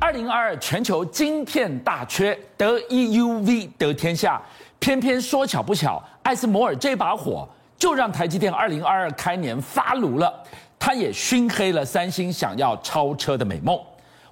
二零二二全球晶片大缺，得 EUV 得天下，偏偏说巧不巧，艾斯摩尔这把火就让台积电二零二二开年发炉了，它也熏黑了三星想要超车的美梦。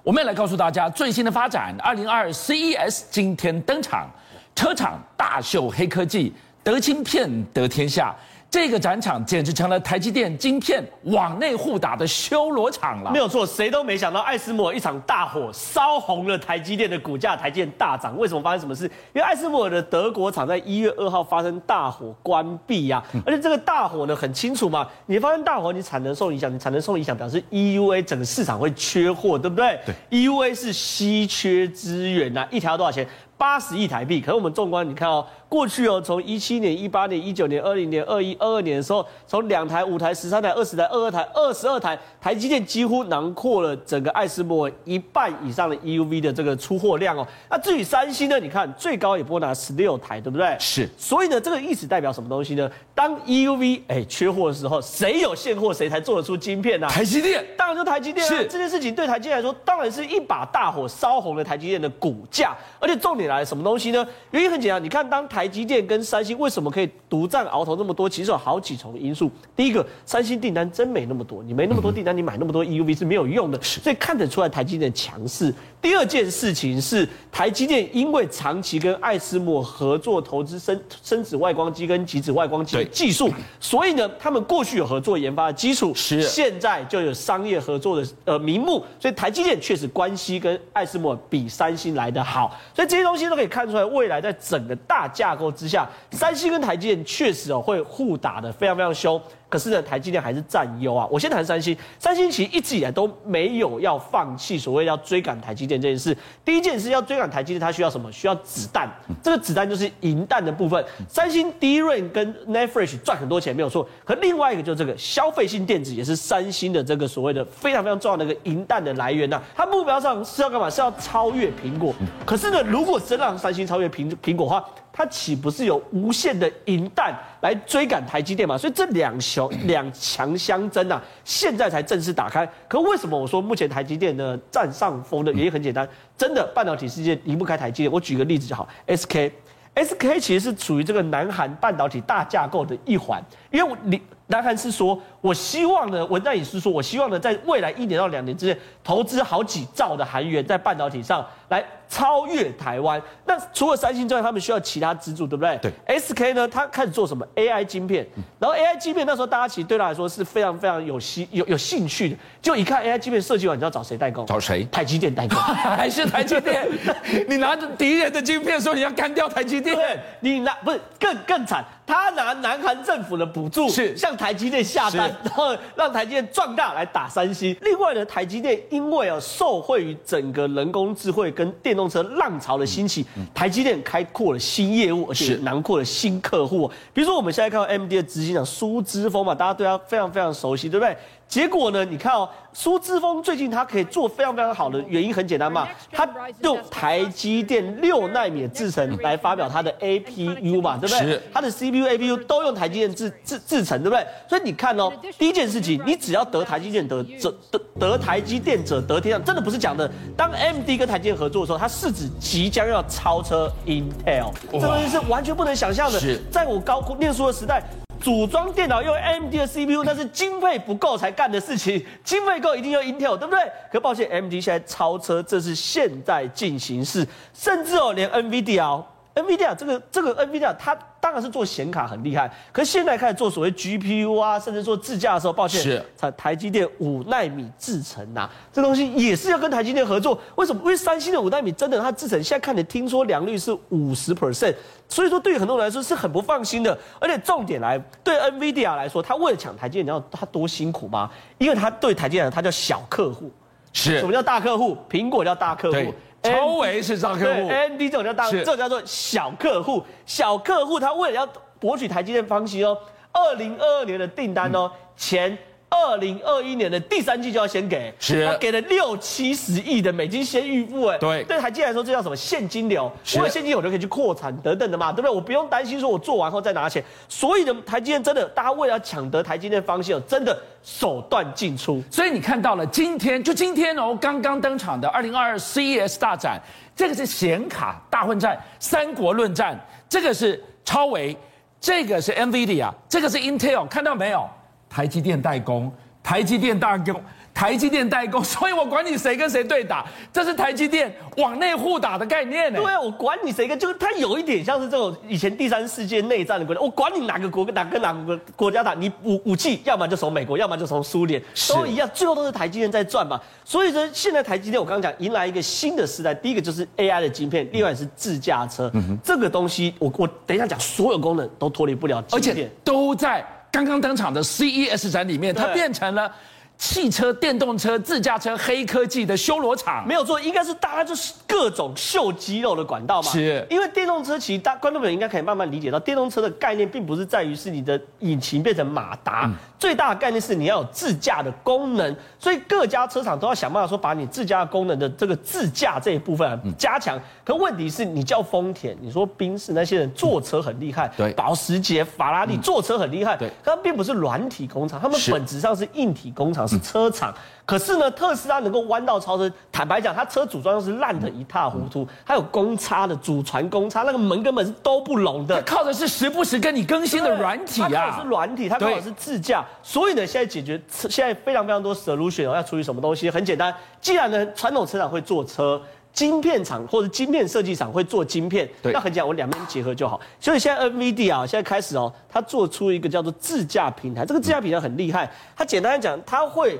我们也来告诉大家最新的发展：二零二二 CES 今天登场，车厂大秀黑科技，得晶片得天下。这个展场简直成了台积电晶片往内互打的修罗场了。没有错，谁都没想到艾斯摩尔一场大火烧红了台积电的股价，台积电大涨。为什么发生什么事？因为艾斯摩尔的德国厂在一月二号发生大火关闭呀、啊，而且这个大火呢很清楚嘛，你发生大火，你产能受影响，你产能受影响表示 EUA 整个市场会缺货，对不对？对，EUA 是稀缺资源呐、啊，一条多少钱？八十亿台币。可是我们纵观，你看哦。过去哦，从一七年、一八年、一九年、二零年、二一、二二年的时候，从两台、五台、十三台、二十台、二二台、二十二台，台积电几乎囊括了整个爱斯摩尔一半以上的 EUV 的这个出货量哦。那至于三星呢？你看最高也不过拿十六台，对不对？是。所以呢，这个意思代表什么东西呢？当 EUV 哎缺货的时候，谁有现货，谁才做得出晶片呢、啊？台积电，当然就台积电、啊。是。这件事情对台积电来说，当然是一把大火烧红了台积电的股价。而且重点来，什么东西呢？原因很简单，你看当台积电跟三三星为什么可以独占鳌头那么多？其实有好几重因素。第一个，三星订单真没那么多，你没那么多订单，你买那么多 EUV 是没有用的，所以看得出来台积电的强势。第二件事情是，台积电因为长期跟爱斯摩合作投资深深紫外光机跟极紫外光机的技术，所以呢，他们过去有合作研发的基础，是现在就有商业合作的呃名目，所以台积电确实关系跟爱斯摩比三星来的好，所以这些东西其实都可以看出来，未来在整个大架构之下，三星跟台积电确实哦会互打的非常非常凶。可是呢，台积电还是占优啊。我先谈三星，三星其实一直以来都没有要放弃所谓要追赶台积电这件事。第一件事要追赶台积电，它需要什么？需要子弹。这个子弹就是银弹的部分。三星 DRAM 跟 NAND Flash 赚很多钱没有错，可另外一个就是这个消费性电子也是三星的这个所谓的非常非常重要的一个银弹的来源呐、啊。它目标上是要干嘛？是要超越苹果。可是呢，如果真让三星超越苹苹果的话，它岂不是有无限的银弹来追赶台积电嘛？所以这两雄 两强相争啊，现在才正式打开。可为什么我说目前台积电呢占上风的原因很简单，真的半导体世界离不开台积电。我举个例子就好，SK，SK 其实是属于这个南韩半导体大架构的一环，因为你。南韩是说，我希望呢，文在寅是说，我希望呢，在未来一年到两年之内，投资好几兆的韩元在半导体上来超越台湾。那除了三星之外，他们需要其他资助，对不对？对。SK 呢，他开始做什么 AI 晶片，然后 AI 晶片那时候大家其实对他来说是非常非常有兴有有兴趣的。就一看 AI 晶片设计完，你知道找谁代工？找谁？台积电代工，还是台积电？你拿着敌人的晶片说你要干掉台积电？对，你拿不是更更惨。他拿南韩政府的补助，是向台积电下单，然后让台积电壮大来打三星。另外呢，台积电因为啊受惠于整个人工智慧跟电动车浪潮的兴起，台积电开阔了新业务，而且囊括了新客户。比如说我们现在看到 AMD 的执行长苏之峰嘛，大家对他非常非常熟悉，对不对？结果呢？你看哦，苏姿丰最近他可以做非常非常好的原因很简单嘛，他用台积电六纳米的制程来发表他的 APU 嘛，对不对？他的 CPU、APU 都用台积电制制制程，对不对？所以你看哦，第一件事情，你只要得台积电得者得得台积电者得天下，真的不是讲的。当 AMD 跟台积电合作的时候，它市值即将要超车 Intel，这东西是完全不能想象的。在我高念书的时代。组装电脑用 AMD 的 CPU，那是经费不够才干的事情。经费够一定要 Intel，对不对？可抱歉，AMD 现在超车，这是现在进行式。甚至哦，连 NVIDIA，NVIDIA 这个这个 NVIDIA 它。当然是做显卡很厉害，可是现在开始做所谓 GPU 啊，甚至做自驾的时候，抱歉，是台台积电五纳米制程呐、啊，这东西也是要跟台积电合作。为什么？因为三星的五纳米真的它制程现在看你听说良率是五十 percent，所以说对于很多人来说是很不放心的。而且重点来，对 NVIDIA 来说，他为了抢台积电，你知道他多辛苦吗？因为他对台积电他叫小客户，是什么叫大客户？苹果叫大客户。超维是大客户，AMD 这种叫大，这种叫做小客户。小客户他为了要博取台积电芳心哦，二零二二年的订单哦，前二零二一年的第三季就要先给，是，他给了六七十亿的美金先预付，哎，对，对台积电来说这叫什么现金流？有了现金流就可以去扩产等等的嘛，对不对？我不用担心说我做完后再拿钱，所以呢，台积电真的，大家为了抢得台积电方向，真的手段尽出。所以你看到了今天，就今天哦，刚刚登场的二零二二 CES 大展，这个是显卡大混战，三国论战，这个是超维，这个是 NVIDIA，这个是 Intel，看到没有？台积电代工，台积电代工，台积电代工，所以我管你谁跟谁对打，这是台积电往内互打的概念呢。对啊，我管你谁跟，就是它有一点像是这种以前第三世界内战的国家，我管你哪个国跟哪跟哪个国家打，你武武器要么就从美国，要么就从苏联，都一样，最后都是台积电在赚嘛。所以说，现在台积电我刚刚讲迎来一个新的时代，第一个就是 AI 的晶片，另外是自驾车，嗯、这个东西我我等一下讲，所有功能都脱离不了而且都在。刚刚登场的 CES 展里面，它变成了。汽车、电动车、自驾车、黑科技的修罗场，没有错，应该是大家就是各种秀肌肉的管道嘛。是，因为电动车其实大观众朋友应该可以慢慢理解到，电动车的概念并不是在于是你的引擎变成马达，嗯、最大的概念是你要有自驾的功能。所以各家车厂都要想办法说，把你自驾功能的这个自驾这一部分加强。嗯、可问题是你叫丰田，你说宾士那些人坐车很厉害，嗯、对，保时捷、法拉利坐车很厉害，对，他们并不是软体工厂，他们本质上是硬体工厂。是车厂，可是呢，特斯拉能够弯道超车。坦白讲，它车组装是烂得一塌糊涂，还有公差的祖传公差，那个门根本是都不拢的。靠的是时不时跟你更新的软体啊，它是软体，它靠的是自驾。所以呢，现在解决现在非常非常多 solution 要处理什么东西，很简单。既然呢，传统车厂会做车，晶片厂或者晶片设计厂会做晶片，对那很简单，我两边结合就好。所以现在 NVIDIA 啊，现在开始哦，它做出一个叫做自驾平台。这个自驾平台很厉害，它简单来讲，它会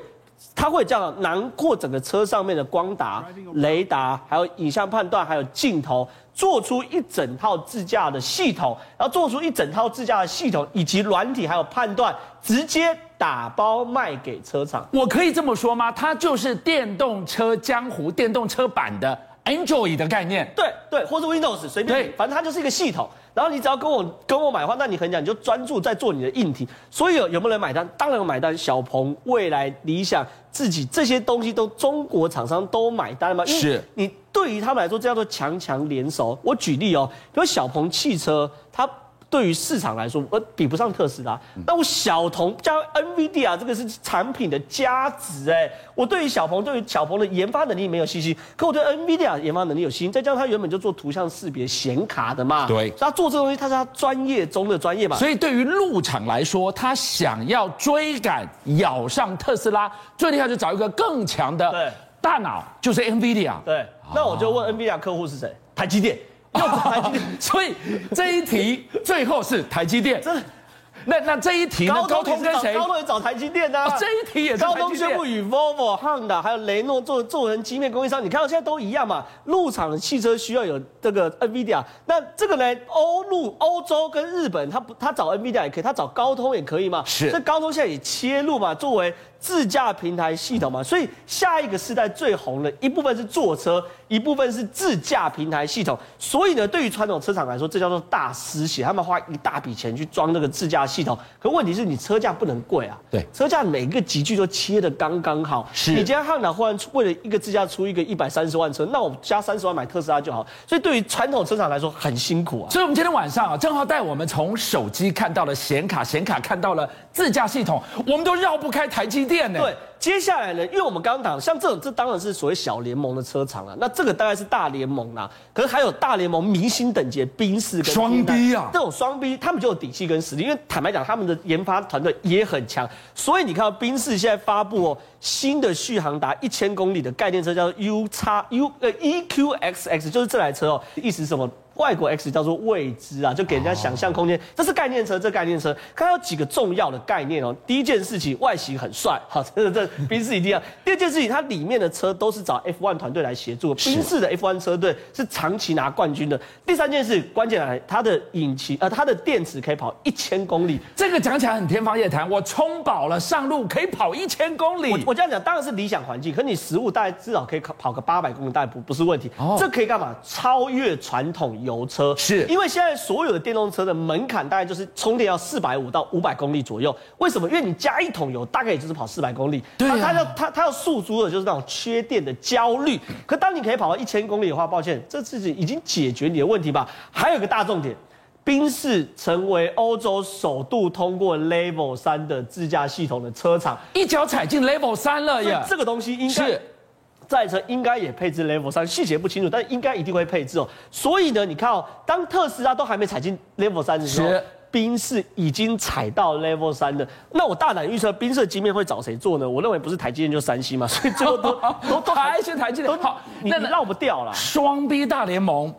它会这样囊括整个车上面的光达、雷达，还有影像判断，还有镜头，做出一整套自驾的系统，然后做出一整套自驾的系统以及软体还有判断，直接打包卖给车厂。我可以这么说吗？它就是电动车江湖电动车版的。Android 的概念，对对，或是 Windows 随便，反正它就是一个系统。然后你只要跟我跟我买的话，那你很讲，你就专注在做你的硬体。所以有有没有人买单？当然有买单。小鹏、未来、理想，自己这些东西都中国厂商都买单嘛？是。你对于他们来说，这叫做强强联手。我举例哦，比如小鹏汽车，它。对于市场来说，我比不上特斯拉。那我小鹏加 NVIDIA 这个是产品的价值哎。我对于小鹏，对于小鹏的研发能力没有信心，可我对 NVIDIA 研发能力有信心。再加上他原本就做图像识别显卡的嘛，对，他做这个东西，他是他专业中的专业嘛。所以对于陆厂来说，他想要追赶咬上特斯拉，最厉害就找一个更强的大脑，就是 NVIDIA。对，那我就问 NVIDIA 客户是谁？台积电。又是台积电，所以这一题最后是台积电。那那这一题呢？高通跟谁？高通也找台积电啊。这一题也是高通宣布与 Volvo、Honda 还有雷诺做做成晶片供应商。你看到现在都一样嘛？入场的汽车需要有这个 NVIDIA。那这个呢？欧陆、欧洲跟日本，他不他找 NVIDIA 也可以，他找高通也可以嘛？是。这高通现在也切入嘛，作为。自驾平台系统嘛，所以下一个时代最红的一部分是坐车，一部分是自驾平台系统。所以呢，对于传统车厂来说，这叫做大失血，他们花一大笔钱去装那个自驾系统。可问题是你车价不能贵啊，对，车价每个级距都切的刚刚好。是，你今天汉达忽然为了一个自驾出一个一百三十万车，那我加三十万买特斯拉就好。所以对于传统车厂来说很辛苦啊。所以我们今天晚上啊，正好带我们从手机看到了显卡，显卡看到了自驾系统，我们都绕不开台积电呢。对。接下来呢，因为我们刚刚讲，像这种，这当然是所谓小联盟的车厂了。那这个大概是大联盟啦，可是还有大联盟明星等级的宾士跟双 B 啊，这种双 B，他们就有底气跟实力。因为坦白讲，他们的研发团队也很强。所以你看到宾士现在发布哦，新的续航达一千公里的概念车，叫做 U 叉 U 呃 EQXX，就是这台车哦，意思是什么？外国 X 叫做未知啊，就给人家想象空间。这是概念车，这概念车，它有几个重要的概念哦。第一件事情，外形很帅，好，这这宾士一定要。第二件事情，它里面的车都是找 F1 团队来协助，宾士的 F1 车队是长期拿冠军的。第三件事，关键来，它的引擎呃，它的电池可以跑一千公里。这个讲起来很天方夜谭，我充饱了上路可以跑一千公里。我我这样讲当然是理想环境，可你实物大概至少可以跑个八百公里，大概不不是问题。哦，这可以干嘛？超越传统油。车，是因为现在所有的电动车的门槛大概就是充电要四百五到五百公里左右。为什么？因为你加一桶油大概也就是跑四百公里，对啊，他要他他要诉诸的就是那种缺电的焦虑。可当你可以跑到一千公里的话，抱歉，这自己已经解决你的问题吧。还有一个大重点，宾士成为欧洲首度通过 Level 三的自驾系统的车厂，一脚踩进 Level 三了耶！这个东西应该是。这台车应该也配置 Level 三，细节不清楚，但应该一定会配置哦。所以呢，你看哦，当特斯拉都还没踩进 Level 三的时候，宾士已经踩到 Level 三了。那我大胆预测，宾士的晶片会找谁做呢？我认为不是台积电就三星嘛，所以最后都 都都还是台积电。好，你你绕不掉了。双逼大联盟。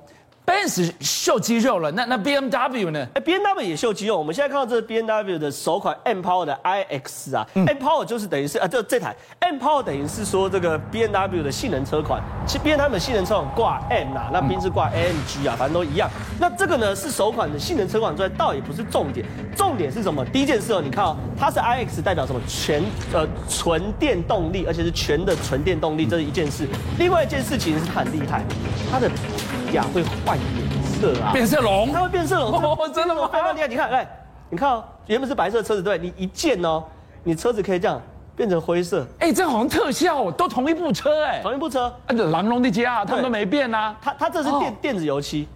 Benz 秀肌肉了，那那 BMW 呢？哎，BMW 也秀肌肉。我们现在看到这是 BMW 的首款 M Power 的 iX 啊、嗯、，M Power 就是等于是啊，这这台 M Power 等于是说这个 BMW 的性能车款。其实 BMW 的性能车款挂 M 啊，那宾是挂 AMG 啊，反正都一样。那这个呢是首款的性能车款之外，倒也不是重点，重点是什么？第一件事哦，你看哦，它是 iX 代表什么？全呃纯电动力，而且是全的纯电动力，这是一件事。另外一件事情是它很厉害，它的。呀，会换颜色啊！变色龙，它会变色龙，哦，真的吗？非常厉害！你看，来，你看哦，原本是白色的车子，对，你一键哦，你车子可以这样变成灰色。哎，这好像特效，都同一部车，哎，同一部车。啊，狼龙的家，他们都没变啊。它它这是电电子油漆。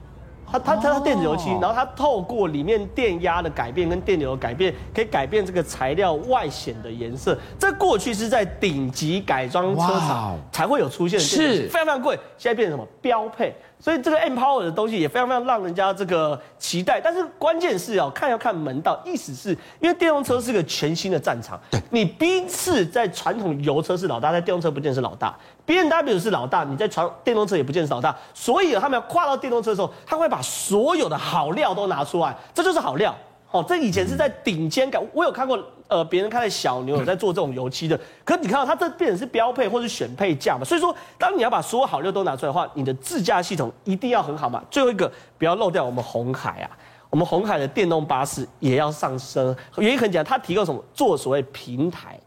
它它它电子油漆，然后它透过里面电压的改变跟电流的改变，可以改变这个材料外显的颜色。这过去是在顶级改装车厂才会有出现的，是非常非常贵。现在变成什么标配？所以这个 M Power 的东西也非常非常让人家这个期待。但是关键是哦，看要看门道，意思是因为电动车是个全新的战场。你第一次在传统油车是老大，在电动车不见是老大。BMW 是老大，你在传电动车也不见得是老大，所以他们要跨到电动车的时候，他会把所有的好料都拿出来，这就是好料。哦，这以前是在顶尖感，我有看过，呃，别人开的小牛有在做这种油漆的，可你看到它这变成是标配或是选配价嘛，所以说，当你要把所有好料都拿出来的话，你的自驾系统一定要很好嘛。最后一个，不要漏掉我们红海啊，我们红海的电动巴士也要上升，原因很简单，它提供什么？做所谓平台。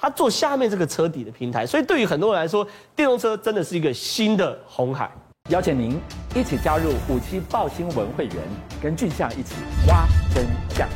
他做下面这个车底的平台，所以对于很多人来说，电动车真的是一个新的红海。邀请您一起加入五七报新闻会员，跟俊相一起挖真相。